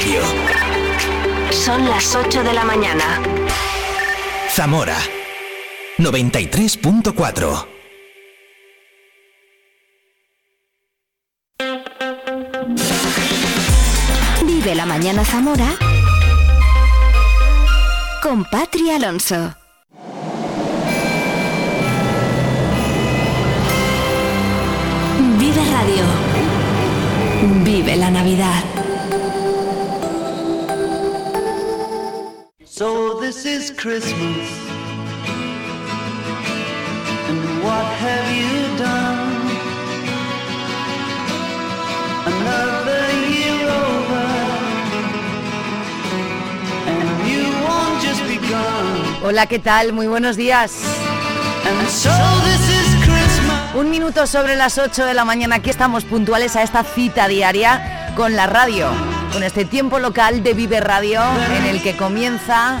Radio. Son las 8 de la mañana. Zamora 93.4. Vive la mañana Zamora con Patri Alonso. Vive Radio. Vive la Navidad. So this is Christmas. And what have you done? Another year over. And you won't just begun. Hola, ¿qué tal? Muy buenos días. And so this is Christmas. Un minuto sobre las 8 de la mañana. Aquí estamos puntuales a esta cita diaria con la radio, con este tiempo local de Vive Radio, en el que comienza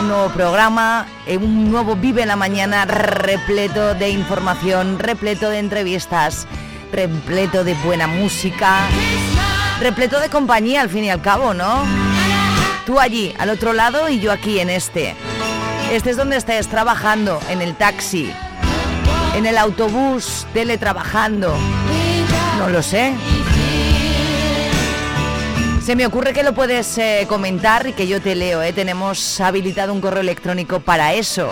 un nuevo programa, eh, un nuevo Vive la Mañana repleto de información, repleto de entrevistas, repleto de buena música, repleto de compañía al fin y al cabo, ¿no? Tú allí, al otro lado y yo aquí en este. Este es donde estés trabajando, en el taxi, en el autobús, teletrabajando. No lo sé. Se me ocurre que lo puedes eh, comentar y que yo te leo. ¿eh? Tenemos habilitado un correo electrónico para eso.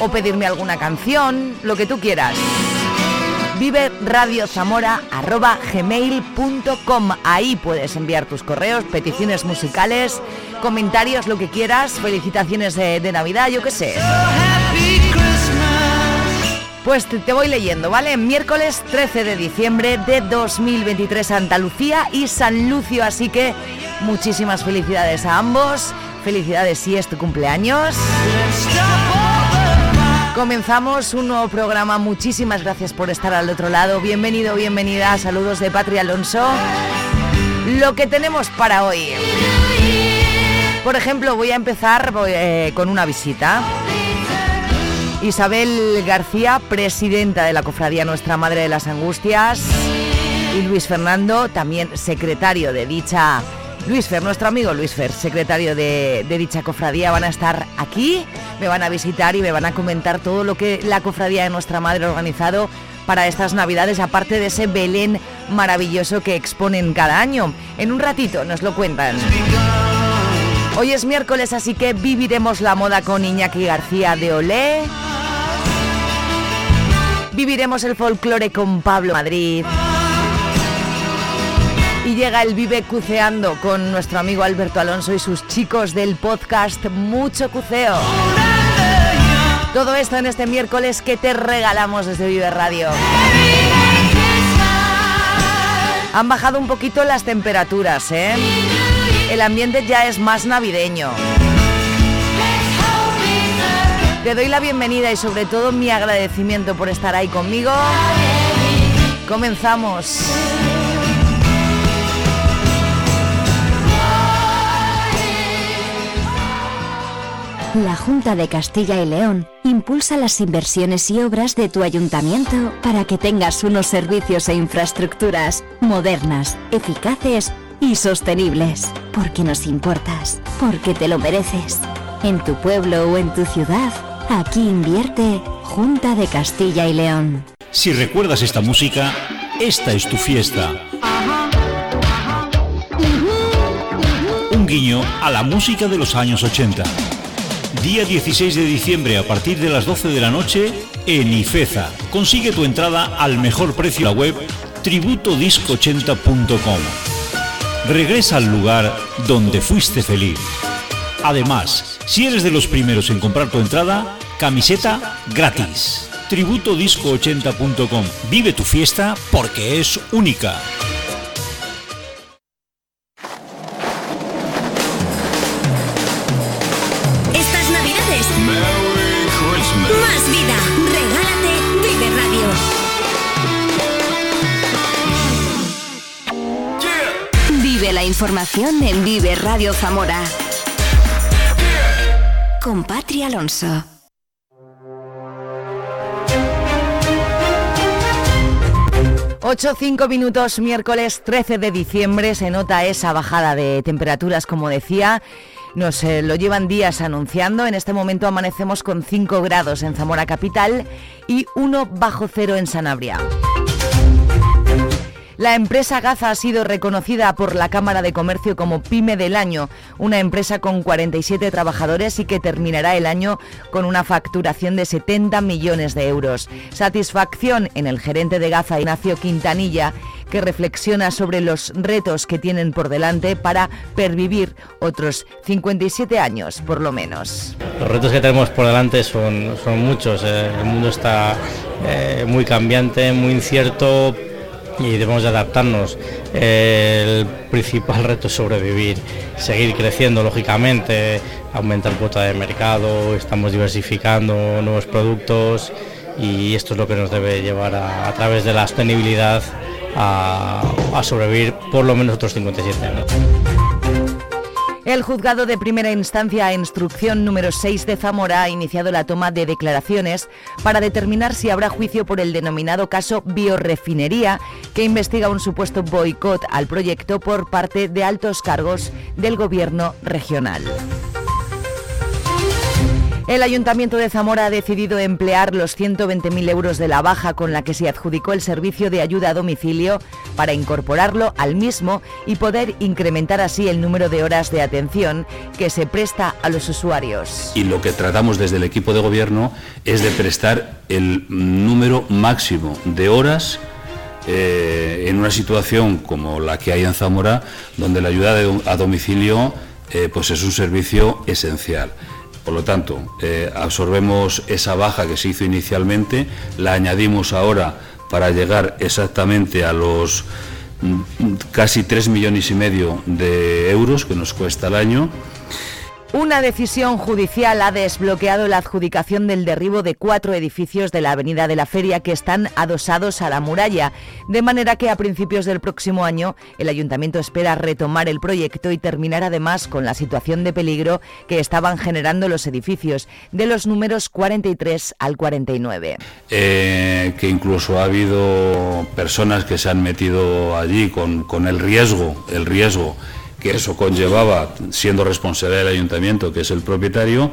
O pedirme alguna canción, lo que tú quieras. Vive Radio Zamora gmail.com. Ahí puedes enviar tus correos, peticiones musicales, comentarios, lo que quieras, felicitaciones de Navidad, yo qué sé. Pues te, voy leyendo, ¿vale? Miércoles 13 de diciembre de 2023 Santa Lucía y San Lucio, así que muchísimas felicidades a ambos. Felicidades si es tu cumpleaños. Comenzamos un nuevo programa. Muchísimas gracias por estar al otro lado. Bienvenido, bienvenida. Saludos de Patria Alonso. Lo que tenemos para hoy. Por ejemplo, voy a empezar eh, con una visita. Isabel García, presidenta de la Cofradía Nuestra Madre de las Angustias, y Luis Fernando, también secretario de dicha... Luis Fer, nuestro amigo Luis Fer, secretario de, dicha cofradía, van a estar aquí, me van a visitar y me van a comentar todo lo que la Cofradía de Nuestra Madre ha organizado para estas Navidades, aparte de ese Belén maravilloso que exponen cada año. En un ratito nos lo cuentan. Hoy es miércoles, así que viviremos la moda con Iñaki García de Olé. Viviremos el folclore con Pablo Madrid. Y llega el Vive Cuceando con nuestro amigo Alberto Alonso y sus chicos del podcast Mucho Cuceo. Todo esto en este miércoles que te regalamos desde Vive Radio. Han bajado un poquito las temperaturas, ¿eh? El ambiente ya es más navideño. Te doy la bienvenida y sobre todo mi agradecimiento por estar ahí conmigo. Comenzamos. La Junta de Castilla y León impulsa las inversiones y obras de tu ayuntamiento para que tengas unos servicios e infraestructuras modernas, eficaces y sostenibles. Porque nos importas, porque te lo mereces. En tu pueblo o en tu ciudad, aquí invierte Junta de Castilla y León. Si recuerdas esta música, esta es tu fiesta. Un guiño a la música de los años 80. Día 16 de diciembre a partir de las 12 de la noche en Ifeza. Consigue tu entrada al mejor precio en la web tributodisco80.com. Regresa al lugar donde fuiste feliz. Además, si eres de los primeros en comprar tu entrada, camiseta gratis. Tributodisco80.com. Vive tu fiesta porque es única. Estas navidades. Más vida. Regálate Vive Radio. Vive la información en Vive Radio Zamora. Con Patri Alonso. 8, 5 minutos, miércoles 13 de diciembre, se nota esa bajada de temperaturas, como decía. Nos eh, lo llevan días anunciando. En este momento amanecemos con 5 grados en Zamora Capital y 1 bajo cero en Sanabria. La empresa Gaza ha sido reconocida por la Cámara de Comercio como PYME del año, una empresa con 47 trabajadores y que terminará el año con una facturación de 70 millones de euros. Satisfacción en el gerente de Gaza, Ignacio Quintanilla, que reflexiona sobre los retos que tienen por delante para pervivir otros 57 años, por lo menos. Los retos que tenemos por delante son, muchos. Eh. El mundo está eh, muy cambiante, muy incierto y debemos de adaptarnos. El principal reto es sobrevivir, seguir creciendo lógicamente, aumentar cuota de mercado, estamos diversificando nuevos productos y esto es lo que nos debe llevar a, través de la sostenibilidad a, a sobrevivir por lo menos otros 57 años. El juzgado de primera instancia a instrucción número 6 de Zamora ha iniciado la toma de declaraciones para determinar si habrá juicio por el denominado caso Biorefinería, que investiga un supuesto boicot al proyecto por parte de altos cargos del gobierno regional. El Ayuntamiento de Zamora ha decidido emplear los 120.000 euros de la baja con la que se adjudicó el servicio de ayuda a domicilio para incorporarlo al mismo y poder incrementar así el número de horas de atención que se presta a los usuarios. Y lo que tratamos desde el equipo de gobierno es de prestar el número máximo de horas eh, en una situación como la que hay en Zamora, donde la ayuda a domicilio eh, pues es un servicio esencial. Por lo tanto, eh, absorbemos esa baja que se hizo inicialmente, la añadimos ahora para llegar exactamente a los mm, casi 3 millones y medio de euros que nos cuesta el año una decisión judicial ha desbloqueado la adjudicación del derribo de cuatro edificios de la Avenida de la Feria que están adosados a la muralla, de manera que a principios del próximo año el ayuntamiento espera retomar el proyecto y terminar además con la situación de peligro que estaban generando los edificios, de los números 43 al 49. Eh, que incluso ha habido personas que se han metido allí con, con el riesgo, el riesgo que eso conllevaba, siendo responsable del ayuntamiento, que es el propietario.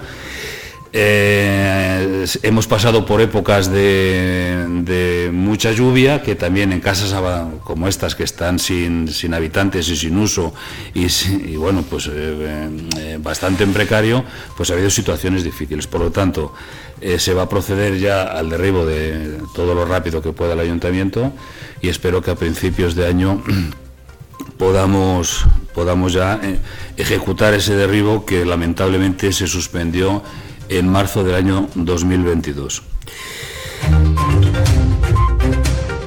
Eh, hemos pasado por épocas de, mucha lluvia, que también en casas como estas que están sin, habitantes y sin uso y, bueno, pues eh, eh, bastante en precario, pues ha habido situaciones difíciles. Por lo tanto, se va a proceder ya al derribo de todo lo rápido que pueda el ayuntamiento y espero que a principios de año podamos, podamos ya eh, ejecutar ese derribo que lamentablemente se suspendió en marzo del año 2022.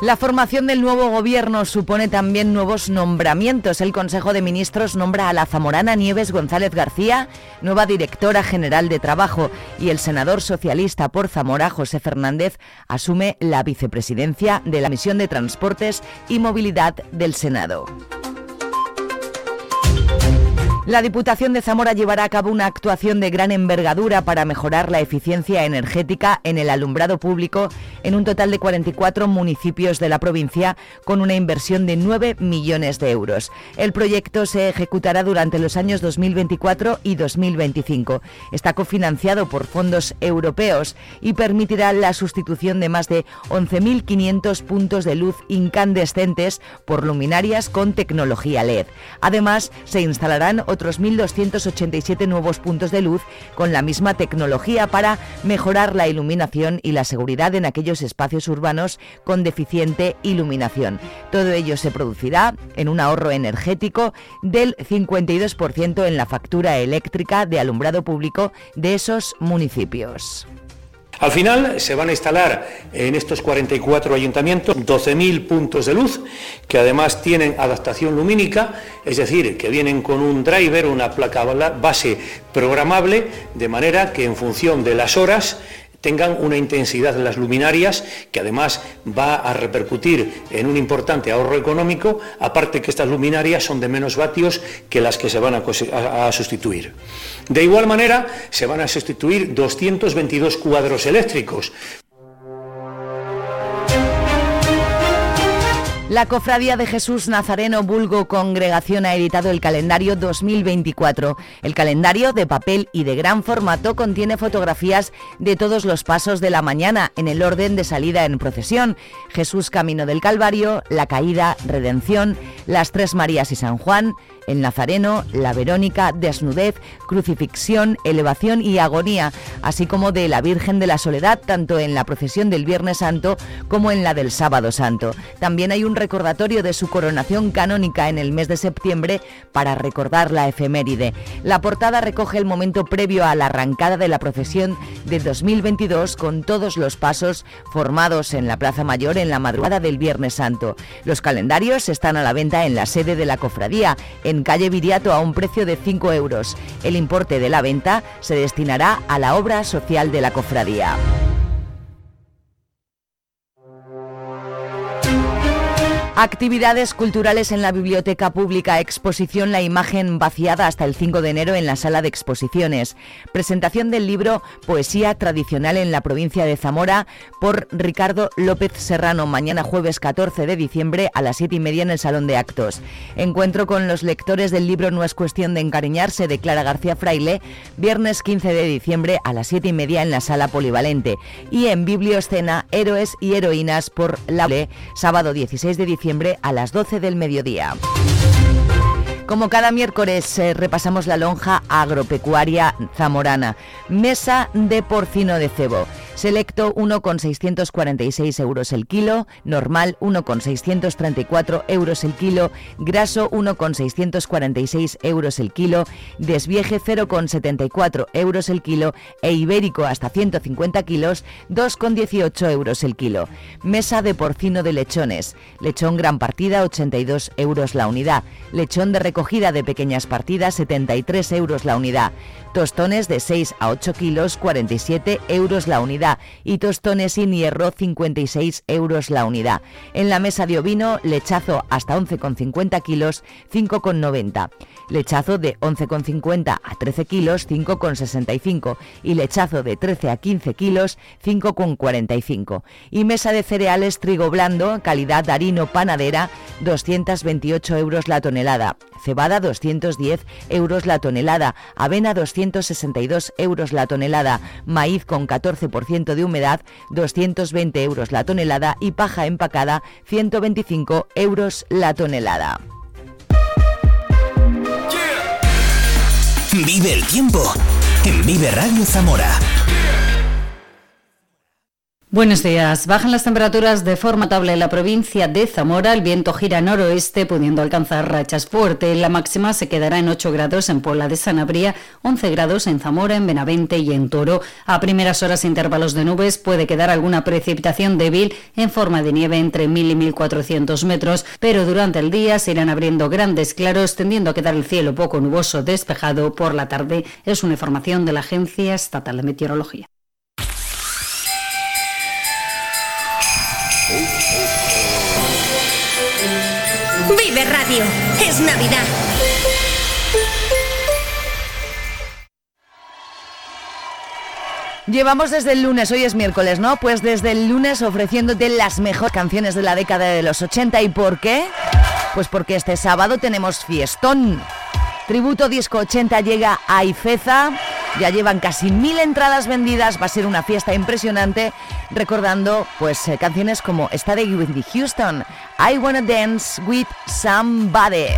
La formación del nuevo gobierno supone también nuevos nombramientos. El Consejo de Ministros nombra a la zamorana Nieves González García, nueva directora general de Trabajo, y el senador socialista por Zamora, José Fernández, asume la vicepresidencia de la Misión de Transportes y Movilidad del Senado. La Diputación de Zamora llevará a cabo una actuación de gran envergadura para mejorar la eficiencia energética en el alumbrado público en un total de 44 municipios de la provincia con una inversión de 9 millones de euros. El proyecto se ejecutará durante los años 2024 y 2025. Está cofinanciado por fondos europeos y permitirá la sustitución de más de 11.500 puntos de luz incandescentes por luminarias con tecnología LED. Además, se instalarán otros 1.287 nuevos puntos de luz con la misma tecnología para mejorar la iluminación y la seguridad en aquellos espacios urbanos con deficiente iluminación. Todo ello se producirá en un ahorro energético del 52% en la factura eléctrica de alumbrado público de esos municipios. Al final se van a instalar en estos 44 ayuntamientos 12.000 puntos de luz que además tienen adaptación lumínica, es decir, que vienen con un driver, una placa base programable, de manera que en función de las horas tengan una intensidad en las luminarias que además va a repercutir en un importante ahorro económico, aparte que estas luminarias son de menos vatios que las que se van a, sustituir. De igual manera, se van a sustituir 222 cuadros eléctricos, La Cofradía de Jesús Nazareno Bulgo Congregación ha editado el calendario 2024. El calendario de papel y de gran formato contiene fotografías de todos los pasos de la mañana en el orden de salida en procesión. Jesús Camino del Calvario, la Caída, Redención, las Tres Marías y San Juan, el Nazareno, la Verónica, desnudez, crucifixión, elevación y agonía, así como de la Virgen de la Soledad, tanto en la procesión del Viernes Santo como en la del Sábado Santo. También hay un recordatorio de su coronación canónica en el mes de septiembre para recordar la efeméride. La portada recoge el momento previo a la arrancada de la procesión de 2022 con todos los pasos formados en la Plaza Mayor en la madrugada del Viernes Santo. Los calendarios están a la venta en la sede de la cofradía, en calle Viriato a un precio de 5 euros. El importe de la venta se destinará a la obra social de la cofradía. Actividades culturales en la Biblioteca Pública, exposición La imagen vaciada hasta el 5 de enero en la sala de exposiciones. Presentación del libro Poesía tradicional en la provincia de Zamora por Ricardo López Serrano, mañana jueves 14 de diciembre a las 7 y media en el Salón de Actos. Encuentro con los lectores del libro No es cuestión de encariñarse de Clara García Fraile, viernes 15 de diciembre a las 7 y media en la sala polivalente. Y en Biblioscena Héroes y Heroínas por La sábado 16 de diciembre a las 12 del mediodía. Como cada miércoles eh, repasamos la lonja agropecuaria zamorana. Mesa de porcino de cebo. Selecto 1,646 euros el kilo, normal 1,634 euros el kilo, graso 1,646 euros el kilo, desvieje 0,74 euros el kilo e ibérico hasta 150 kilos 2,18 euros el kilo. Mesa de porcino de lechones. Lechón gran partida 82 euros la unidad. Lechón de recogida de pequeñas partidas 73 euros la unidad. Tostones de 6 a 8 kilos 47 euros la unidad y tostones sin hierro 56 euros la unidad. En la mesa de ovino, lechazo hasta 11,50 kilos 5,90. Lechazo de 11,50 a 13 kilos 5,65 y lechazo de 13 a 15 kilos 5,45. Y mesa de cereales trigo blando, calidad harino panadera 228 euros la tonelada cebada 210 euros la tonelada, avena 262 euros la tonelada, maíz con 14% de humedad 220 euros la tonelada y paja empacada 125 euros la tonelada. Vive el tiempo en Vive Radio Zamora. Buenos días. Bajan las temperaturas de forma notable en la provincia de Zamora. El viento gira noroeste, pudiendo alcanzar rachas fuertes. La máxima se quedará en 8 grados en Puebla de Sanabria, 11 grados en Zamora, en Benavente y en Toro. A primeras horas, intervalos de nubes, puede quedar alguna precipitación débil en forma de nieve entre 1.000 y 1.400 metros, pero durante el día se irán abriendo grandes claros, tendiendo a quedar el cielo poco nuboso despejado por la tarde. Es una información de la Agencia Estatal de Meteorología. Radio. Es Navidad. Llevamos desde el lunes, hoy es miércoles, ¿no? Pues desde el lunes ofreciéndote las mejores canciones de la década de los 80. ¿Y por qué? Pues porque este sábado tenemos fiestón. Tributo Disco 80 llega a Ifeza. Ya llevan casi mil entradas vendidas. Va a ser una fiesta impresionante. Recordando pues eh, canciones como esta de Whitney Houston. I Wanna Dance with Somebody.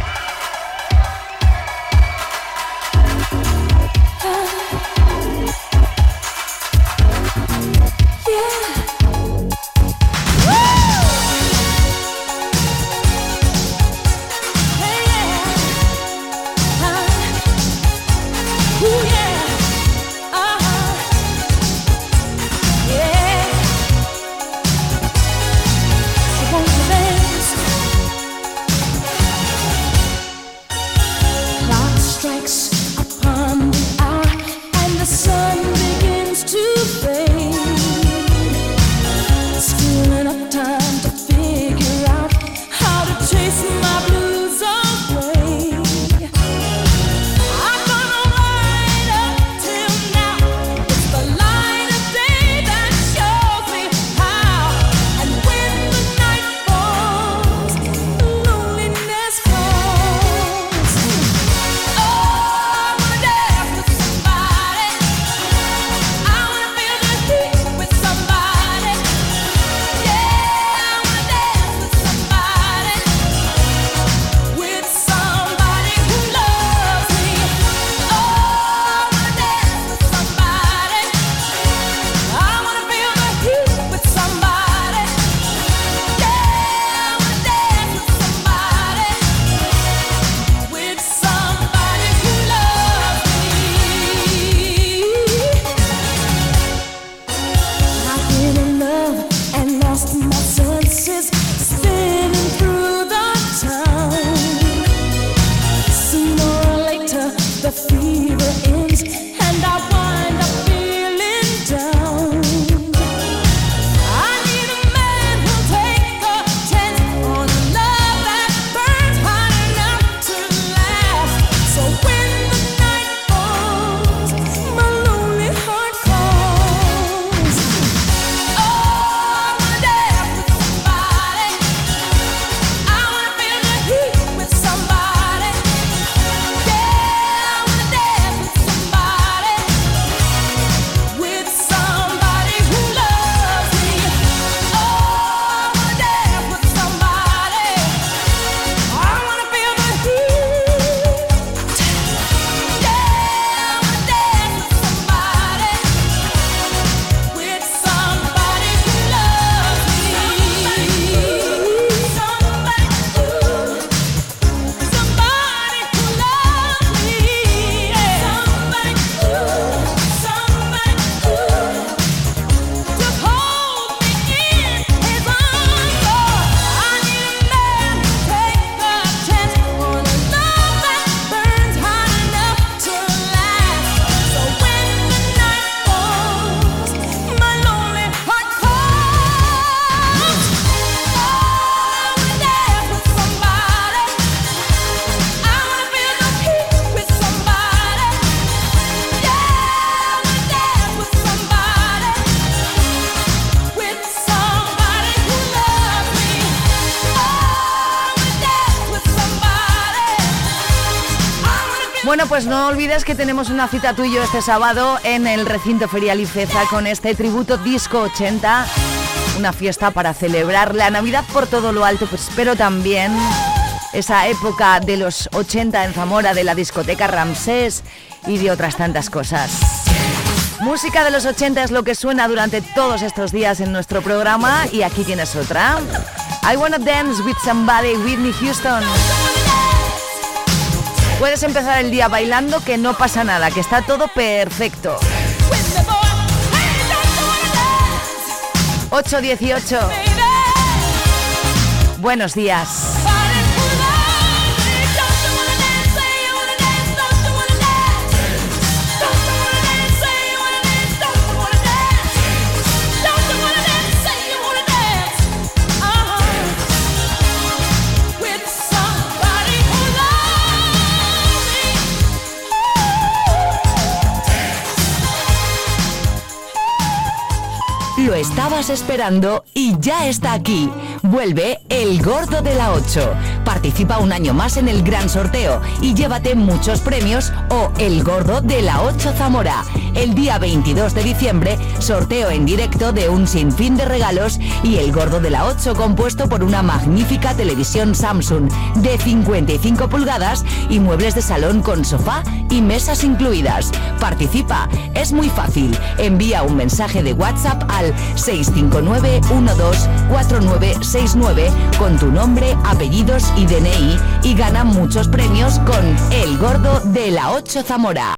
Pues no olvides que tenemos una cita tú y yo este sábado en el recinto ferial Ifeza con este tributo Disco 80, una fiesta para celebrar la Navidad por todo lo alto, pues, pero también esa época de los 80 en Zamora de la discoteca Ramsés y de otras tantas cosas. Música de los 80 es lo que suena durante todos estos días en nuestro programa y aquí tienes otra. I Wanna Dance with Somebody, Whitney Houston. Puedes empezar el día bailando que no pasa nada, que está todo perfecto. 8.18. Buenos días. Lo estabas esperando y ya está aquí. Vuelve El Gordo de la 8. Participa un año más en el gran sorteo y llévate muchos premios o El Gordo de la 8 Zamora. El día 22 de diciembre, sorteo en directo de un sinfín de regalos y El Gordo de la 8 compuesto por una magnífica televisión Samsung de 55 pulgadas y muebles de salón con sofá y mesas incluidas. Participa, es muy fácil. Envía un mensaje de WhatsApp al 659 124969 con tu nombre, apellidos y DNI y gana muchos premios con El Gordo de la 8 Zamora.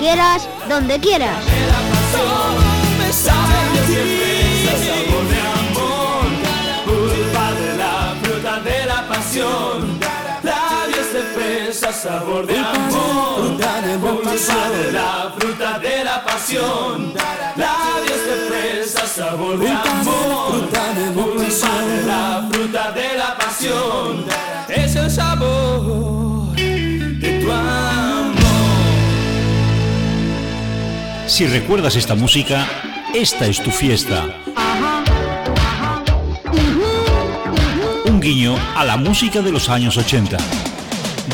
quieras, donde quieras. sabor de amor, fruta de pulpa de la fruta de la pasión, labios de fresa, sabor de amor, fruta de la fruta de la pasión, es el sabor de tu amor. Si recuerdas esta música, esta es tu fiesta. Un guiño a la música de los años 80.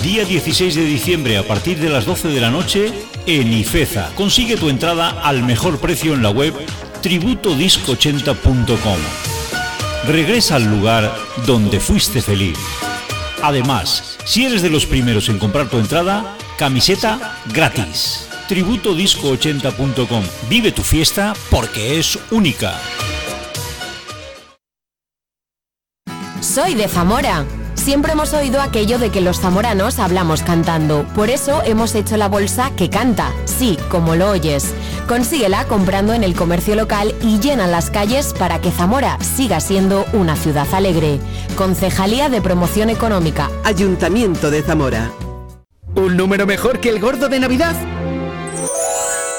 Día 16 de diciembre a partir de las 12 de la noche en Ifeza. Consigue tu entrada al mejor precio en la web tributodisco80.com. Regresa al lugar donde fuiste feliz. Además, si eres de los primeros en comprar tu entrada, camiseta gratis. Tributodisco80.com. Vive tu fiesta porque es única. Soy de Zamora. Siempre hemos oído aquello de que los zamoranos hablamos cantando. Por eso hemos hecho la bolsa que canta. Sí, como lo oyes. Consíguela comprando en el comercio local y llena las calles para que Zamora siga siendo una ciudad alegre. Concejalía de Promoción Económica. Ayuntamiento de Zamora. ¿Un número mejor que el gordo de Navidad?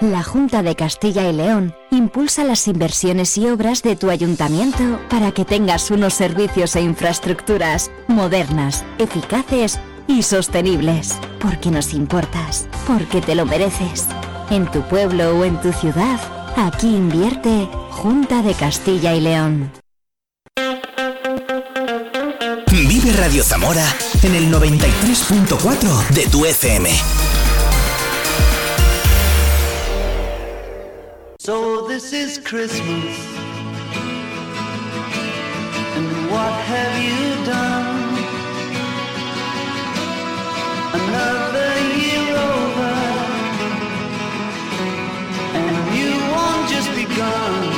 La Junta de Castilla y León impulsa las inversiones y obras de tu ayuntamiento para que tengas unos servicios e infraestructuras modernas, eficaces y sostenibles. Porque nos importas, porque te lo mereces. En tu pueblo o en tu ciudad, aquí invierte Junta de Castilla y León. Vive Radio Zamora en el 93.4 de tu FM. So this is Christmas. And what have you done? Another year over. And you won't just begun.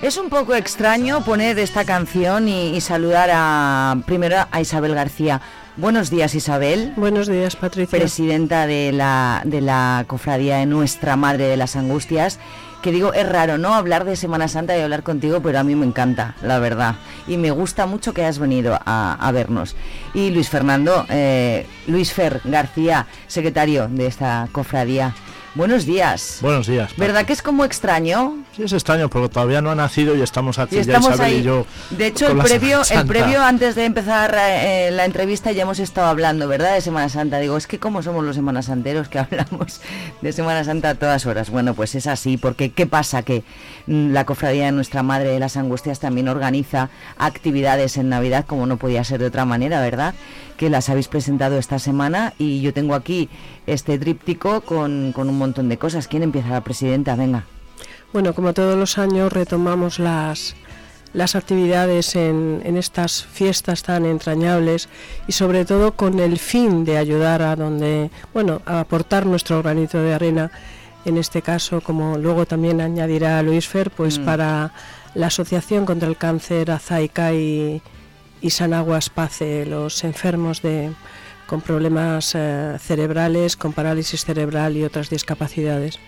Es un poco extraño poner esta canción y, y saludar a primero a Isabel García. Buenos días Isabel. Buenos días Patricia. Presidenta de la, de la cofradía de Nuestra Madre de las Angustias. Que digo, es raro, ¿no? Hablar de Semana Santa y hablar contigo, pero a mí me encanta, la verdad. Y me gusta mucho que hayas venido a, a vernos. Y Luis Fernando, eh, Luis Fer García, secretario de esta cofradía. Buenos días. Buenos días. ¿Verdad que es como extraño? Sí, es extraño porque todavía no ha nacido y estamos aquí Y estamos ya Isabel ahí. y yo. De hecho, el previo, el previo antes de empezar eh, la entrevista ya hemos estado hablando, ¿verdad? De Semana Santa. Digo, es que como somos los Semana Santeros que hablamos de Semana Santa a todas horas. Bueno, pues es así, porque ¿qué pasa? Que mm, la cofradía de Nuestra Madre de las Angustias también organiza actividades en Navidad, como no podía ser de otra manera, ¿verdad? Que las habéis presentado esta semana y yo tengo aquí este tríptico con, con un montón de cosas. ¿Quién empieza? La presidenta, venga. Bueno, como todos los años retomamos las, las actividades en, en estas fiestas tan entrañables y sobre todo con el fin de ayudar a donde, bueno, a aportar nuestro granito de arena, en este caso, como luego también añadirá Luis Fer, pues Mm. para la Asociación contra el Cáncer Azaica y, y Sanaguas Pace, los enfermos de con problemas eh, cerebrales, con parálisis cerebral y otras discapacidades.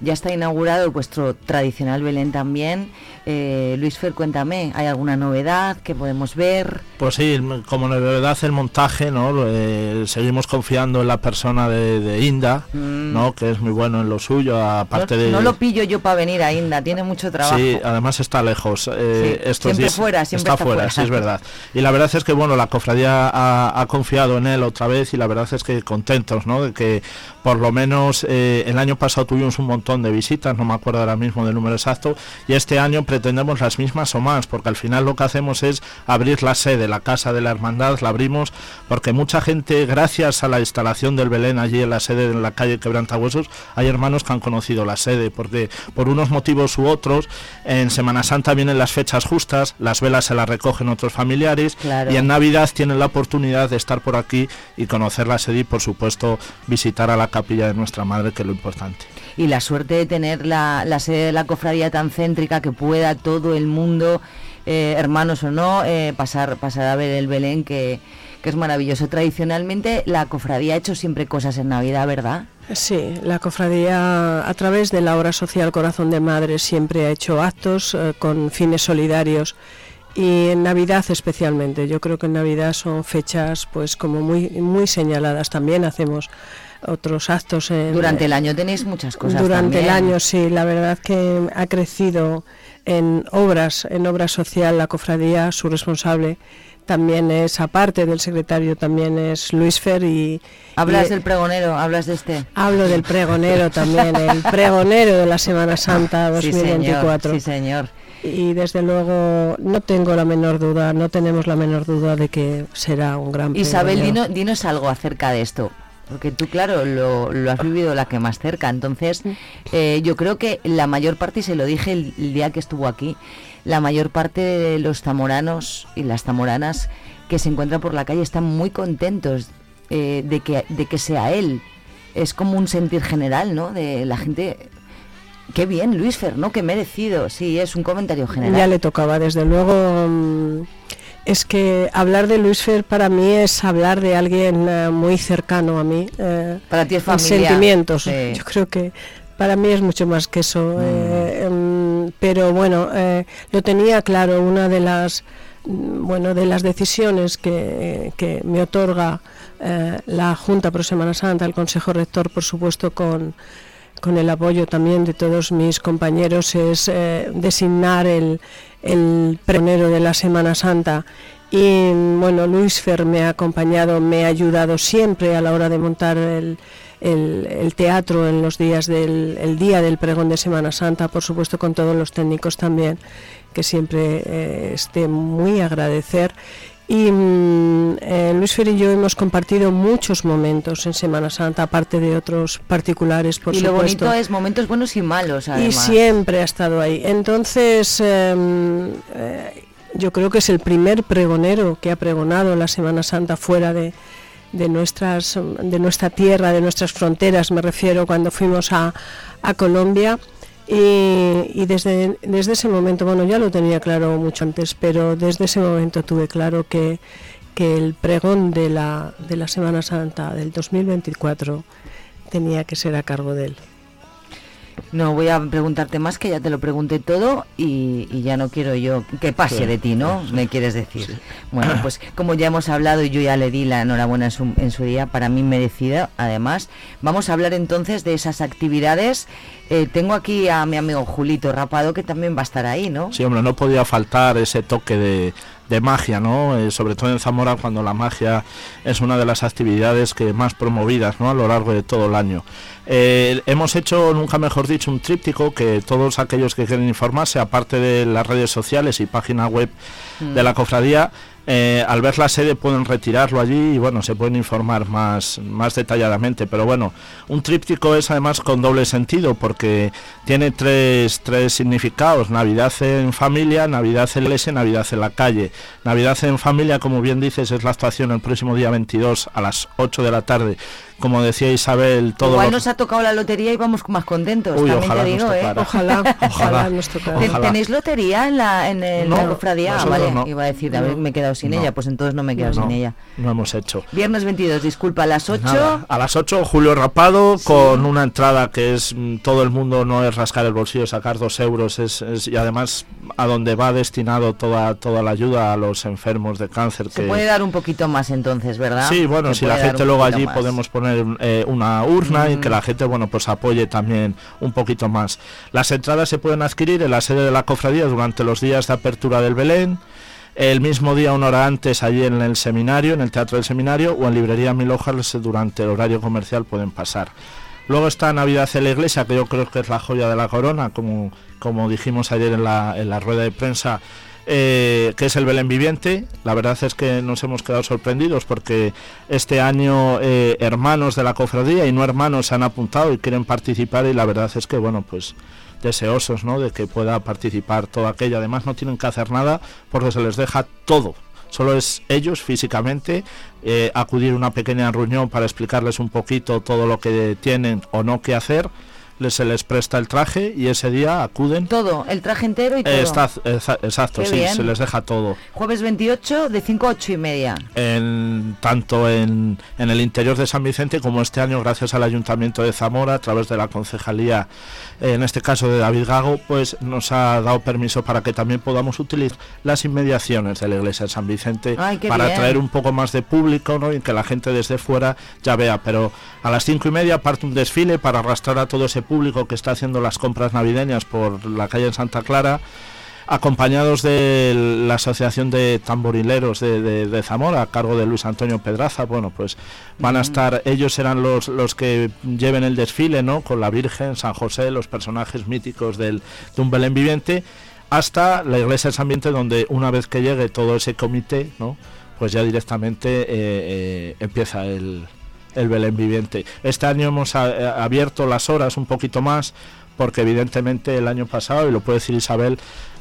Ya está inaugurado vuestro tradicional Belén también. Eh, Luis Fer, cuéntame, ¿hay alguna novedad que podemos ver? Pues sí, como novedad el montaje, ¿no? Eh, seguimos confiando en la persona de, de Inda, Mm. ¿no? Que es muy bueno en lo suyo, aparte no, de... no lo pillo yo para venir a Inda, tiene mucho trabajo. Sí, además está lejos. eh, Sí, estos siempre días fuera, siempre está fuera, fuera. sí es verdad. Y la verdad es que bueno, la cofradía ha, ha confiado en él otra vez y la verdad es que contentos, ¿no? De que por lo menos eh, el año pasado tuvimos un montón de visitas, no me acuerdo ahora mismo del número exacto, y este año pretendemos las mismas o más, porque al final lo que hacemos es abrir la sede, la casa de la hermandad, la abrimos porque mucha gente, gracias a la instalación del Belén allí en la sede en la calle Quebrantahuesos, hay hermanos que han conocido la sede, porque por unos motivos u otros, en Semana Santa vienen las fechas justas, las velas se las recogen otros familiares, Claro. y en Navidad tienen la oportunidad de estar por aquí y conocer la sede y por supuesto visitar a la capilla de nuestra madre, que es lo importante. y la suerte de tener la, la sede de la cofradía tan céntrica que pueda todo el mundo, eh, hermanos o no, eh, pasar, pasar a ver el Belén que, que es maravilloso. Tradicionalmente la cofradía ha hecho siempre cosas en Navidad, ¿verdad? Sí, la cofradía a través de la obra social Corazón de Madre siempre ha hecho actos eh, con fines solidarios y en Navidad especialmente. Yo creo que en Navidad son fechas pues como muy muy señaladas. También hacemos otros actos en, Durante el año tenéis muchas cosas. durante el año sí la verdad que ha crecido en obras en obra social la cofradía su responsable también es aparte del secretario también es Luis Fer y Hablas y- del pregonero, hablas de este. hablo del pregonero también el pregonero de la Semana Santa Sí, señor, 2024 sí, señor. y desde luego no tengo la menor duda no tenemos la menor duda de que será un gran Isabel, pregonero. dino- dinos algo acerca de esto. Porque tú, claro, lo, lo has vivido la que más cerca. Entonces, eh, yo creo que la mayor parte, y se lo dije el, el día que estuvo aquí, la mayor parte de los zamoranos y las zamoranas que se encuentran por la calle están muy contentos eh, de, que, de que sea él. Es como un sentir general, ¿no? De la gente... Qué bien, Luis Fer, ¿no? Qué merecido. Sí, es un comentario general. Ya le tocaba, desde luego. Mm, Es que hablar de Luis Fer para mí es hablar de alguien eh, muy cercano a mí. eh, Para ti es familia. sentimientos. Sí. Yo creo que para mí es mucho más que eso. eh, em, pero bueno, lo tenía claro. Una de las mm, bueno de las decisiones que, que me otorga la Junta Pro Semana Santa, el Consejo Rector, por supuesto, con con el apoyo también de todos mis compañeros, es eh, designar el, el pregonero de la Semana Santa. Y bueno, Luis Fer me ha acompañado, me ha ayudado siempre a la hora de montar el, el- teatro en los días del el día del pregón de Semana Santa, por supuesto con todos los técnicos también, que siempre eh, esté muy agradecer. Y mm, eh, Luis Fer y yo hemos compartido muchos momentos en Semana Santa, aparte de otros particulares, por y lo supuesto. bonito es momentos buenos y malos, y siempre ha estado ahí. Entonces, em, eh, yo creo que es el primer pregonero que ha pregonado la Semana Santa fuera de, de nuestras de nuestra tierra, de nuestras fronteras, me refiero cuando fuimos a, a Colombia. Y, y desde, desde ese momento, bueno, ya lo tenía claro mucho antes, pero desde ese momento tuve claro que, que el pregón de la, de la Semana Santa del 2024 tenía que ser a cargo de él. No voy a preguntarte más, que ya te lo pregunté todo y, y ya no quiero yo que pase Sí. de ti, ¿no? Me quieres decir. Bueno, pues como ya hemos hablado y yo ya le di la enhorabuena en su, en su día, para mí merecida, además, vamos a hablar entonces de esas actividades. Eh, tengo aquí a mi amigo Julito Rapado, que también va a estar ahí, ¿no? Sí, hombre, no podía faltar ese toque de, de magia, ¿no? Eh, sobre todo en Zamora, cuando la magia es una de las actividades que más promovidas, ¿no? A lo largo de todo el año. Eh, hemos hecho, nunca mejor dicho, un tríptico que todos aquellos que quieren informarse, aparte de las redes sociales y página web de la cofradía, eh, al ver la sede pueden retirarlo allí y bueno, se pueden informar más, más detalladamente. Pero bueno, un tríptico es además con doble sentido porque tiene tres, tres significados. Navidad en familia, Navidad en la iglesia, Navidad en la calle. Navidad en familia, como bien dices, es la actuación el próximo día 22 a las 8 de la tarde. Como decía Isabel, todo Igual nos ha tocado la lotería y vamos más contentos, Uy, también ojalá te nos digo, ¿eh? tocara. Ojalá, ojalá nos tocara. ¿Ten- Ojalá. ¿Tenéis lotería en la, en el- No, la cofradía? Ah, vale, no. iba a decir, a ver, me he quedado sin No. ella, pues entonces no me he quedado No, sin ella. no hemos hecho. Viernes 22, disculpa, a las 8. Nada, a las 8 Julio Rapado con una entrada que es mm, todo el mundo no es rascar el bolsillo sacar dos euros es, es- y además a donde va destinado toda toda la ayuda a los enfermos de cáncer Se que puede dar un poquito más entonces, ¿verdad? sí bueno Se si la gente luego allí más. podemos poner eh, una urna y que la gente bueno pues apoye también un poquito más las entradas se pueden adquirir en la sede de la cofradía durante los días de apertura del Belén el mismo día, una hora antes, allí en el seminario, en el Teatro del Seminario, o en Librería Mil Hojas durante el horario comercial pueden pasar. Luego está Navidad en la Iglesia, que yo creo que es la joya de la corona, como, como dijimos ayer en la, en la rueda de prensa, eh, que es el Belén Viviente. La verdad es que nos hemos quedado sorprendidos porque este año eh, hermanos de la cofradía y no hermanos se han apuntado y quieren participar y la verdad es que, bueno, pues deseosos ¿no? de que pueda participar toda aquella. Además no tienen que hacer nada porque se les deja todo. Solo es ellos físicamente eh, acudir a una pequeña reunión para explicarles un poquito todo lo que tienen o no que hacer se les presta el traje y ese día acuden. Todo, el traje entero y todo. Está- exa- exacto, Qué sí, bien. se les deja todo. Jueves 28 de 5 a 8 y media. En, tanto en, en el interior de San Vicente como este año gracias al Ayuntamiento de Zamora a través de la concejalía en este caso de David Gago pues nos ha dado permiso para que también podamos utilizar las inmediaciones de la iglesia de San Vicente Ay, para bien. traer un poco más de público ¿no? y que la gente desde fuera ya vea pero a las cinco y media parte un desfile para arrastrar a todo ese público que está haciendo las compras navideñas por la calle en Santa Clara acompañados de la Asociación de Tamborileros de, de- de Zamora, a cargo de Luis Antonio Pedraza, bueno, pues van a estar, ellos serán los, los que lleven el desfile, ¿no? Con la Virgen, San José, los personajes míticos del, de un Belén viviente, hasta la iglesia de San Vicente, donde una vez que llegue todo ese comité, ¿no? Pues ya directamente eh, eh, empieza el, el Belén viviente. Este año hemos a- eh, abierto las horas un poquito más, porque evidentemente el año pasado, y lo puede decir Isabel,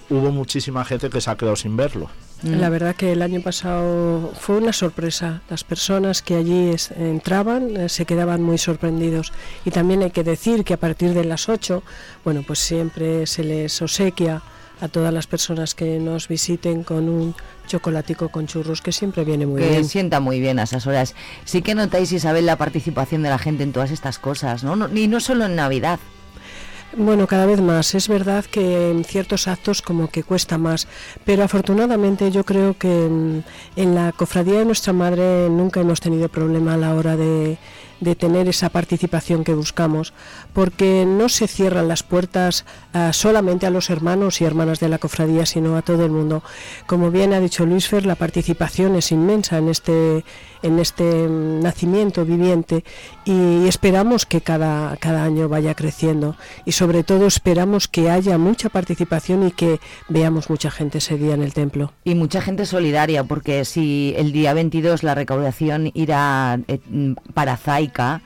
hubo muchísima gente que se ha quedado sin verlo. La verdad que el año pasado fue una sorpresa. Las personas que allí es- entraban eh, se quedaban muy sorprendidos. Y también hay que decir que a partir de las 8, bueno, pues siempre se les obsequia a todas las personas que nos visiten con un chocolatico con churros que siempre viene muy que bien. sienta muy bien a esas horas. Sí que notáis, Isabel, la participación de la gente en todas estas cosas, ¿no? no y no solo en Navidad. Bueno, cada vez más. Es verdad que en ciertos actos como que cuesta más, pero afortunadamente yo creo que mm, en la cofradía de nuestra madre nunca hemos tenido problema a la hora de, de tener esa participación que buscamos, porque no se cierran las puertas ah, solamente a los hermanos y hermanas de la cofradía, sino a todo el mundo. Como bien ha dicho Luis Fer, la participación es inmensa en este en este nacimiento viviente y esperamos que cada, cada año vaya creciendo y sobre todo esperamos que haya mucha participación y que veamos mucha gente ese día en el templo. Y mucha gente solidaria, porque si el día 22 la recaudación irá eh, mm, para Zaica,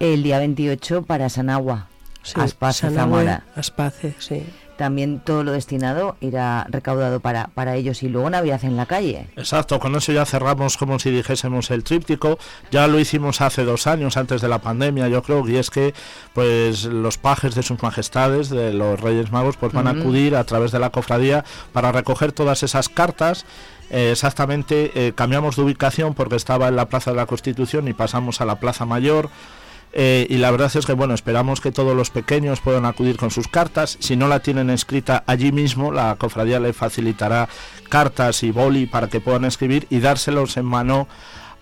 el día 28 para Sanagua, Sí, Aspace, Sanagüe, Zamora. Aspace, sí. También todo lo destinado irá recaudado para, para ellos y luego Navidad en la calle. Exacto, con eso ya cerramos como si dijésemos el tríptico. Ya lo hicimos hace dos años, antes de la pandemia, yo creo, y es que pues los pajes de sus majestades, de los Reyes Magos, pues van a acudir a través de la cofradía para recoger todas esas cartas. Eh, exactamente, eh, cambiamos de ubicación porque estaba en la Plaza de la Constitución y pasamos a la Plaza Mayor. Eh, y la verdad es que bueno, esperamos que todos los pequeños puedan acudir con sus cartas. Si no la tienen escrita allí mismo, la cofradía le facilitará cartas y boli para que puedan escribir y dárselos en mano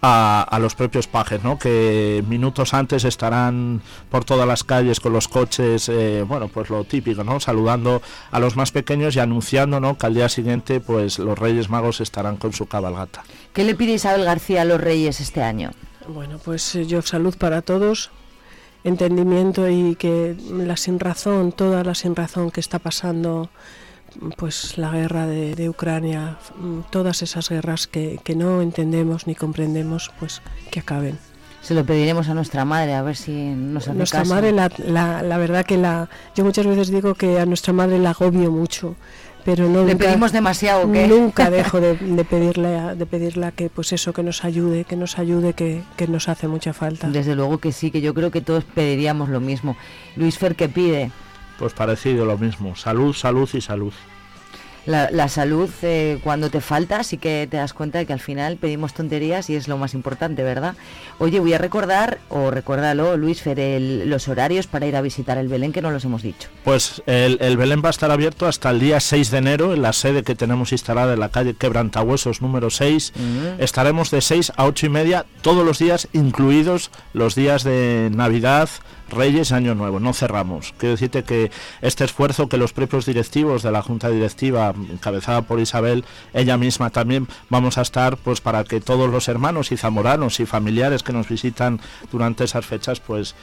a, a los propios pajes, ¿no? que minutos antes estarán por todas las calles con los coches, eh, bueno, pues lo típico, ¿no? saludando a los más pequeños y anunciando ¿no? que al día siguiente pues los Reyes Magos estarán con su cabalgata. ¿Qué le pide Isabel García a los Reyes este año? Bueno, pues eh, yo salud para todos, entendimiento y que la sinrazón, toda la sinrazón que está pasando, pues la guerra de, de Ucrania, mm, todas esas guerras que, que no entendemos ni comprendemos, pues que acaben. Se lo pediremos a nuestra madre a ver si nos hace Nuestra caso. madre, la, la, la verdad que la, yo muchas veces digo que a nuestra madre la agobio mucho, pero no ¿Le nunca- pedimos demasiado qué? Nunca dejo de, de pedirle, a, de pedirle a que, pues eso, que nos ayude, que nos ayude, que, que nos hace mucha falta. Desde luego que sí, que yo creo que todos pediríamos lo mismo. Luis Fer, ¿qué pide? Pues parecido lo mismo, salud, salud y salud. La, la salud eh, cuando te falta, sí que te das cuenta de que al final pedimos tonterías y es lo más importante, ¿verdad? Oye, voy a recordar, o recuérdalo, Luis Fer, el- los horarios para ir a visitar el Belén, que no los hemos dicho. Pues el, el Belén va a estar abierto hasta el día 6 de enero en la sede que tenemos instalada en la calle Quebrantahuesos número 6. Estaremos de 6 a 8 y media todos los días, incluidos los días de Navidad, Reyes Año Nuevo. No cerramos. Quiero decirte que este esfuerzo que los propios directivos de la Junta Directiva, encabezada por Isabel, ella misma también, vamos a estar pues para que todos los hermanos y zamoranos y familiares que nos visitan durante esas fechas, pues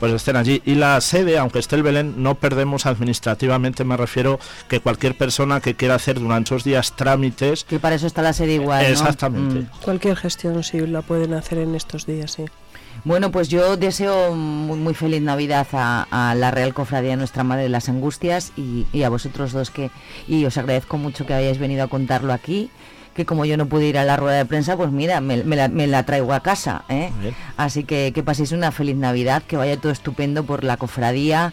pues estén allí. Y la sede, aunque esté el Belén, no perdemos administrativamente, me refiero que cualquier persona que quiera hacer durante esos días trámites... Que para eso está la sede igual, ¿no? Exactamente. Mm. Cualquier gestión sí la pueden hacer en estos días, sí. Bueno, pues yo deseo muy, muy feliz Navidad a, a la Real Cofradía de Nuestra Madre de las Angustias y, y a vosotros dos que y os agradezco mucho que hayáis venido a contarlo aquí. Que como yo no pude ir a la rueda de prensa, pues mira, me, me la, me la traigo a casa. ¿eh? Así que que paséis una feliz Navidad, que vaya todo estupendo por la cofradía,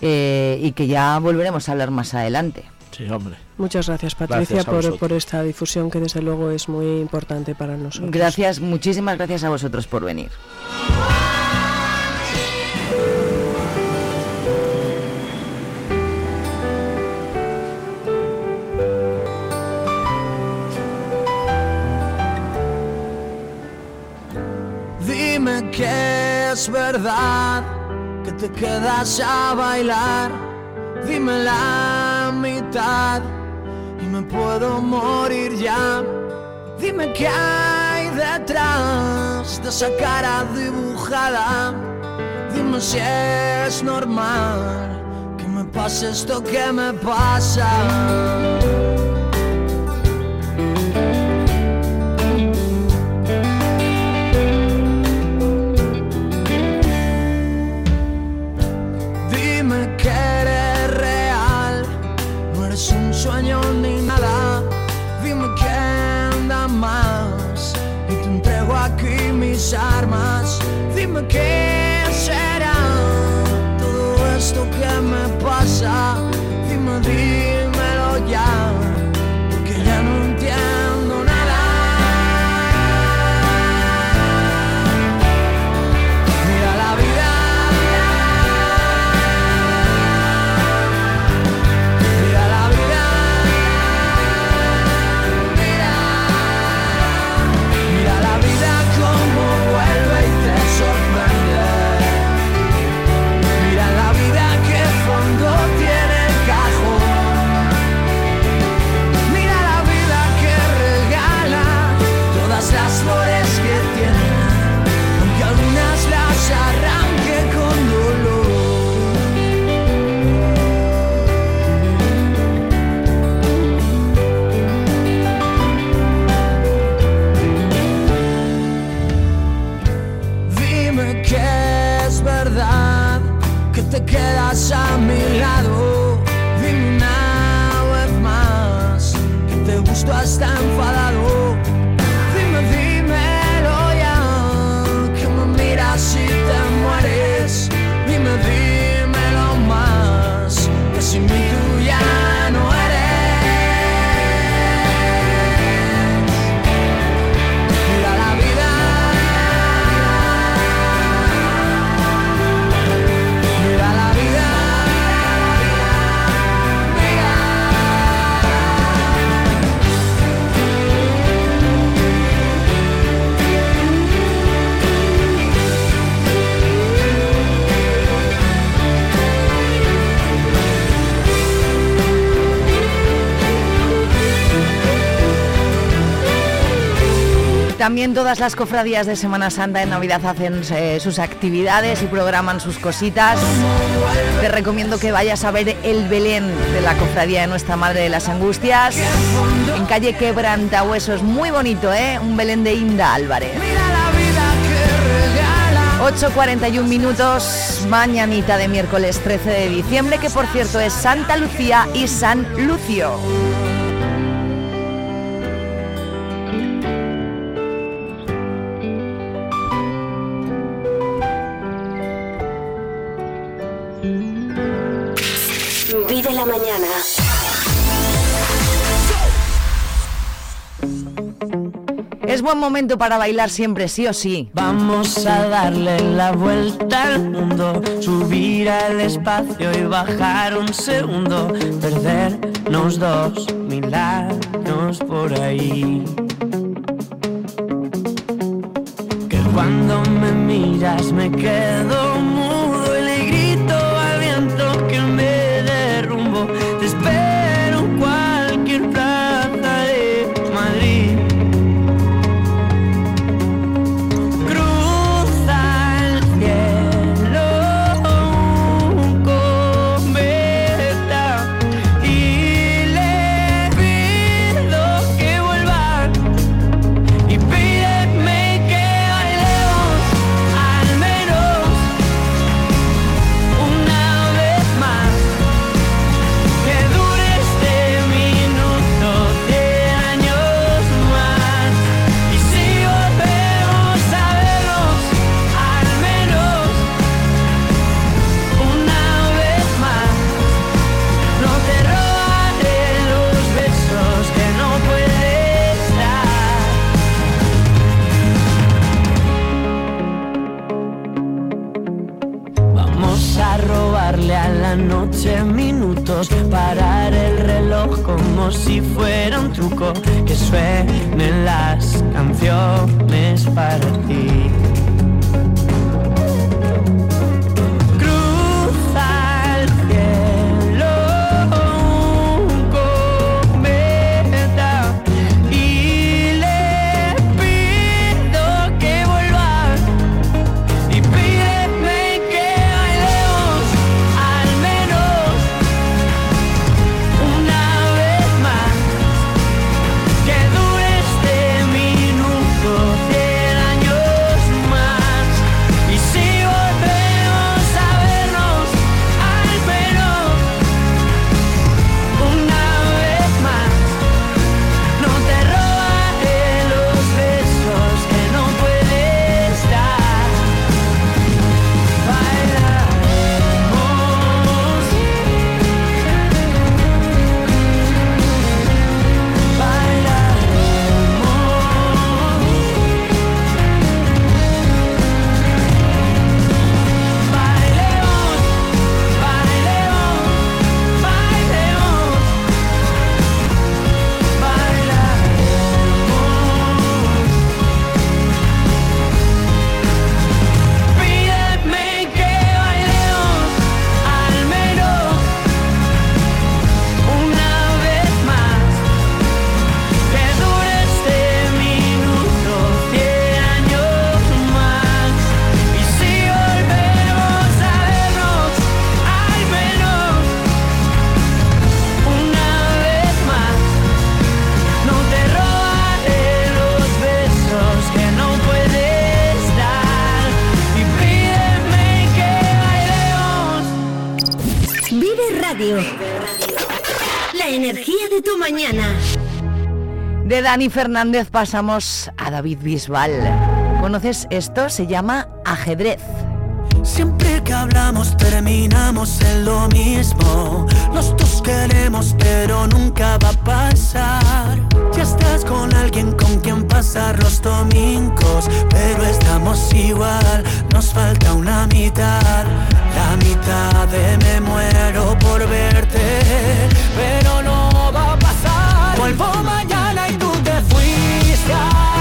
eh, y que ya volveremos a hablar más adelante. Sí, hombre. Muchas gracias, Patricia, Gracias por, por esta difusión que desde luego es muy importante para nosotros. Gracias, muchísimas gracias a vosotros por venir. Dime que es verdad que te quedas a bailar. Dime la mitad y me puedo morir ya. Dime qué hay detrás de esa cara dibujada. Dime si es normal que me pase esto que me pasa. Δεν θέλω να χρησιμοποιήσω αυτές Todas las cofradías de Semana Santa en Navidad hacen eh, sus actividades y programan sus cositas. Te recomiendo que vayas a ver el Belén de la cofradía de Nuestra Madre de las Angustias en calle Quebrantahuesos. Muy bonito, ¿eh? Un Belén de Inda Álvarez. 8.41 minutos, mañanita de miércoles 13 de diciembre, que por cierto es Santa Lucía y San Lucio. Buen momento para bailar siempre, sí o sí. Vamos a darle la vuelta al mundo, subir al espacio y bajar un segundo, perdernos dos mil años por ahí. Que cuando me miras me quedo que suenen las canciones para ti. De Dani Fernández pasamos a David Bisbal. ¿Conoces esto? Se llama ajedrez. Siempre que hablamos terminamos en lo mismo. Los dos queremos, pero nunca va a pasar. Ya estás con alguien con quien pasar los domingos, pero estamos igual. Nos falta una mitad, la mitad de me muero por verte, pero no va a pasar. Vuelvo mañana fuiste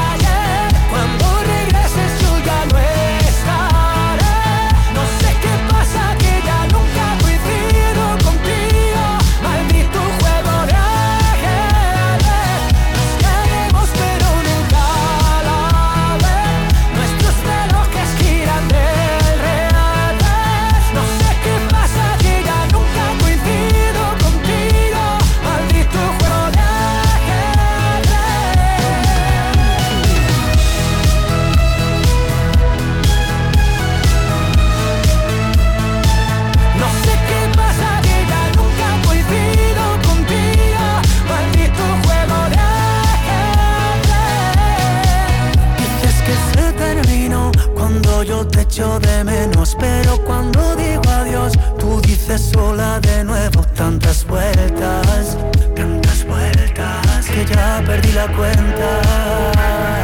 echo de menos Pero cuando digo adiós tú dices sola de nuevo Tantas vueltas, tantas vueltas Que ya perdí la cuenta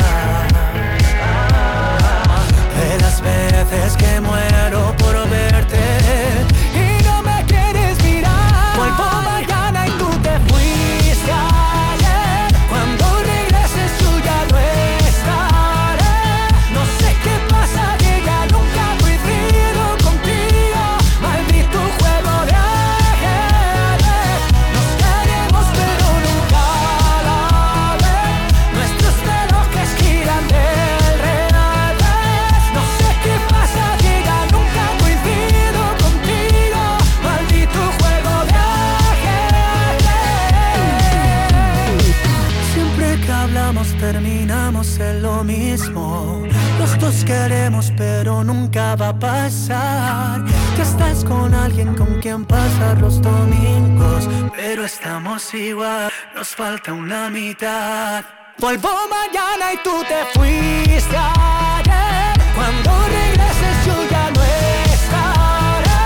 mitad. Vuelvo mañana y tú te fuiste ayer. Cuando regreses yo ya no estaré.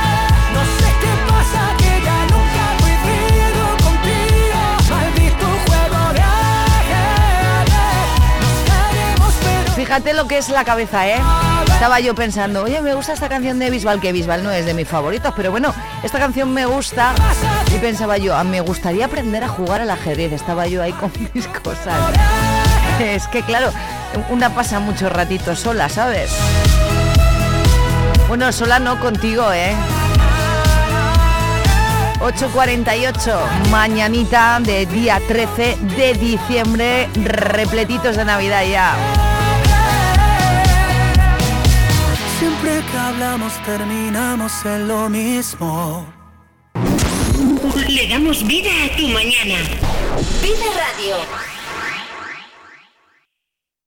No sé qué pasa que ya nunca coincido contigo. Maldito juego de ajedrez. Nos queremos pero fíjate lo que es la cabeza, ¿eh? Estaba yo pensando, oye, me gusta esta canción de Bisbal, que Bisbal no es de mis favoritos, pero bueno, esta canción me gusta. Y pensaba yo, "Ah, me gustaría aprender a jugar al ajedrez. Estaba yo ahí con mis cosas. Es que claro, una pasa mucho ratito sola, ¿sabes? Bueno, sola no contigo, ¿eh? 8.48, mañanita de día 13 de diciembre, repletitos de Navidad ya. Siempre que hablamos terminamos en lo mismo. Le damos vida a tu mañana. Vive Radio.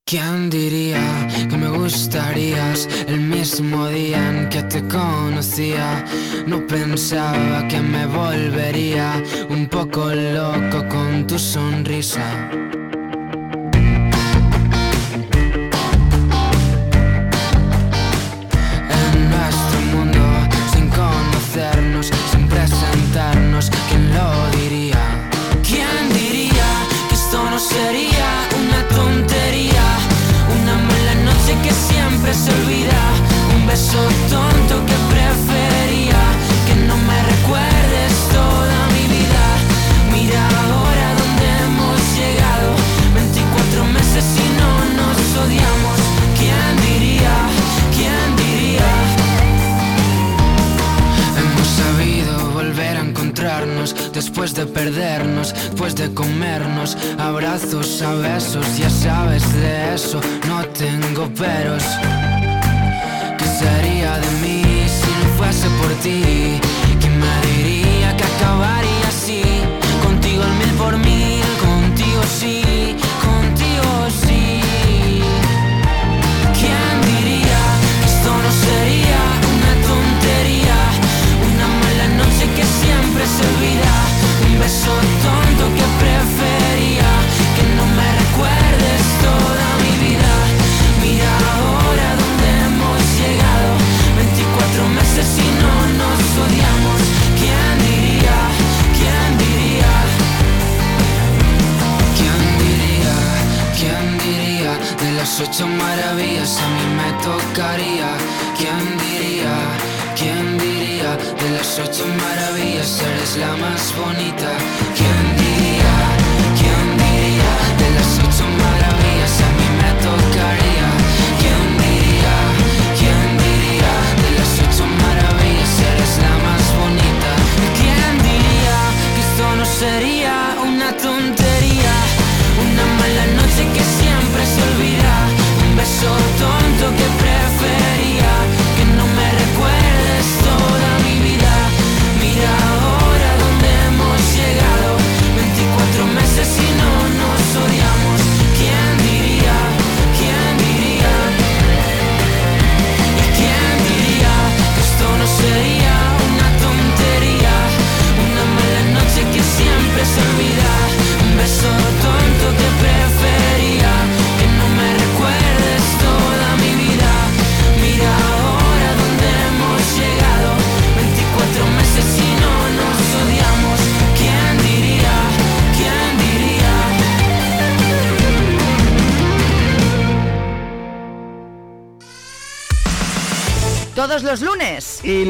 ¿Quién diría que me gustarías el mismo día en que te conocía? No pensaba que me volvería un poco loco con tu sonrisa. Después de perdernos, después de comernos, abrazos a besos, ya sabes de eso, no tengo peros. ¿Qué sería de mí si no fuese por ti? ¿Quién me diría que acabaría así? Contigo el mil por mil, contigo sí, contigo sí. ¿Quién diría que esto no sería una tontería? Una mala noche que siempre se olvida. Ocho maravillas a mí me tocaría. ¿Quién diría? ¿Quién diría? De las ocho maravillas eres la más bonita. ¿Quién diría? ¿Quién diría? De las ocho maravillas a mí me tocaría.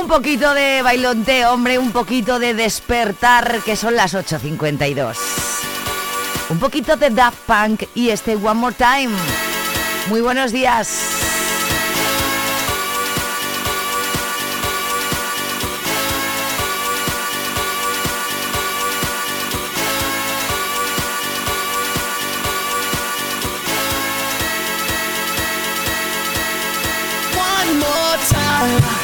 Un poquito de bailonteo, hombre, un poquito de despertar, que son las 8.52. Un poquito de Daft Punk y este One More Time. Muy buenos días. One more time.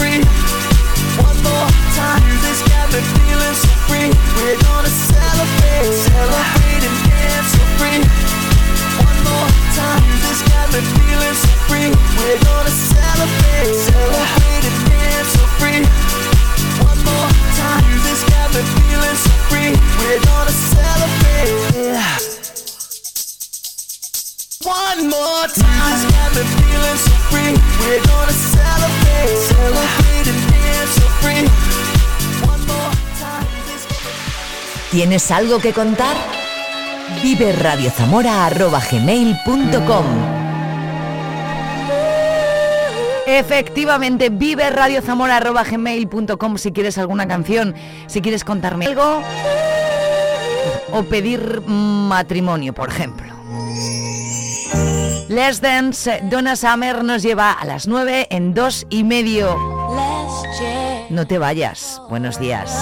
free. One more time. Got me feeling so free. We're gonna celebrate, celebrate and dance free. One more time. Got me feeling so free. We're gonna celebrate, celebrate and dance free. One more time. Got me feeling so free. We're gonna celebrate. One more time. Music's got me feeling so free. We're gonna celebrate, celebrate and dance so free. One more time. ¿Tienes algo que contar? Vive gmail.com Efectivamente, vive gmail.com si quieres alguna canción, si quieres contarme algo o pedir matrimonio, por ejemplo. Les Dance, Donna Summer nos lleva a las 9 en dos y medio. No te vayas. Buenos días.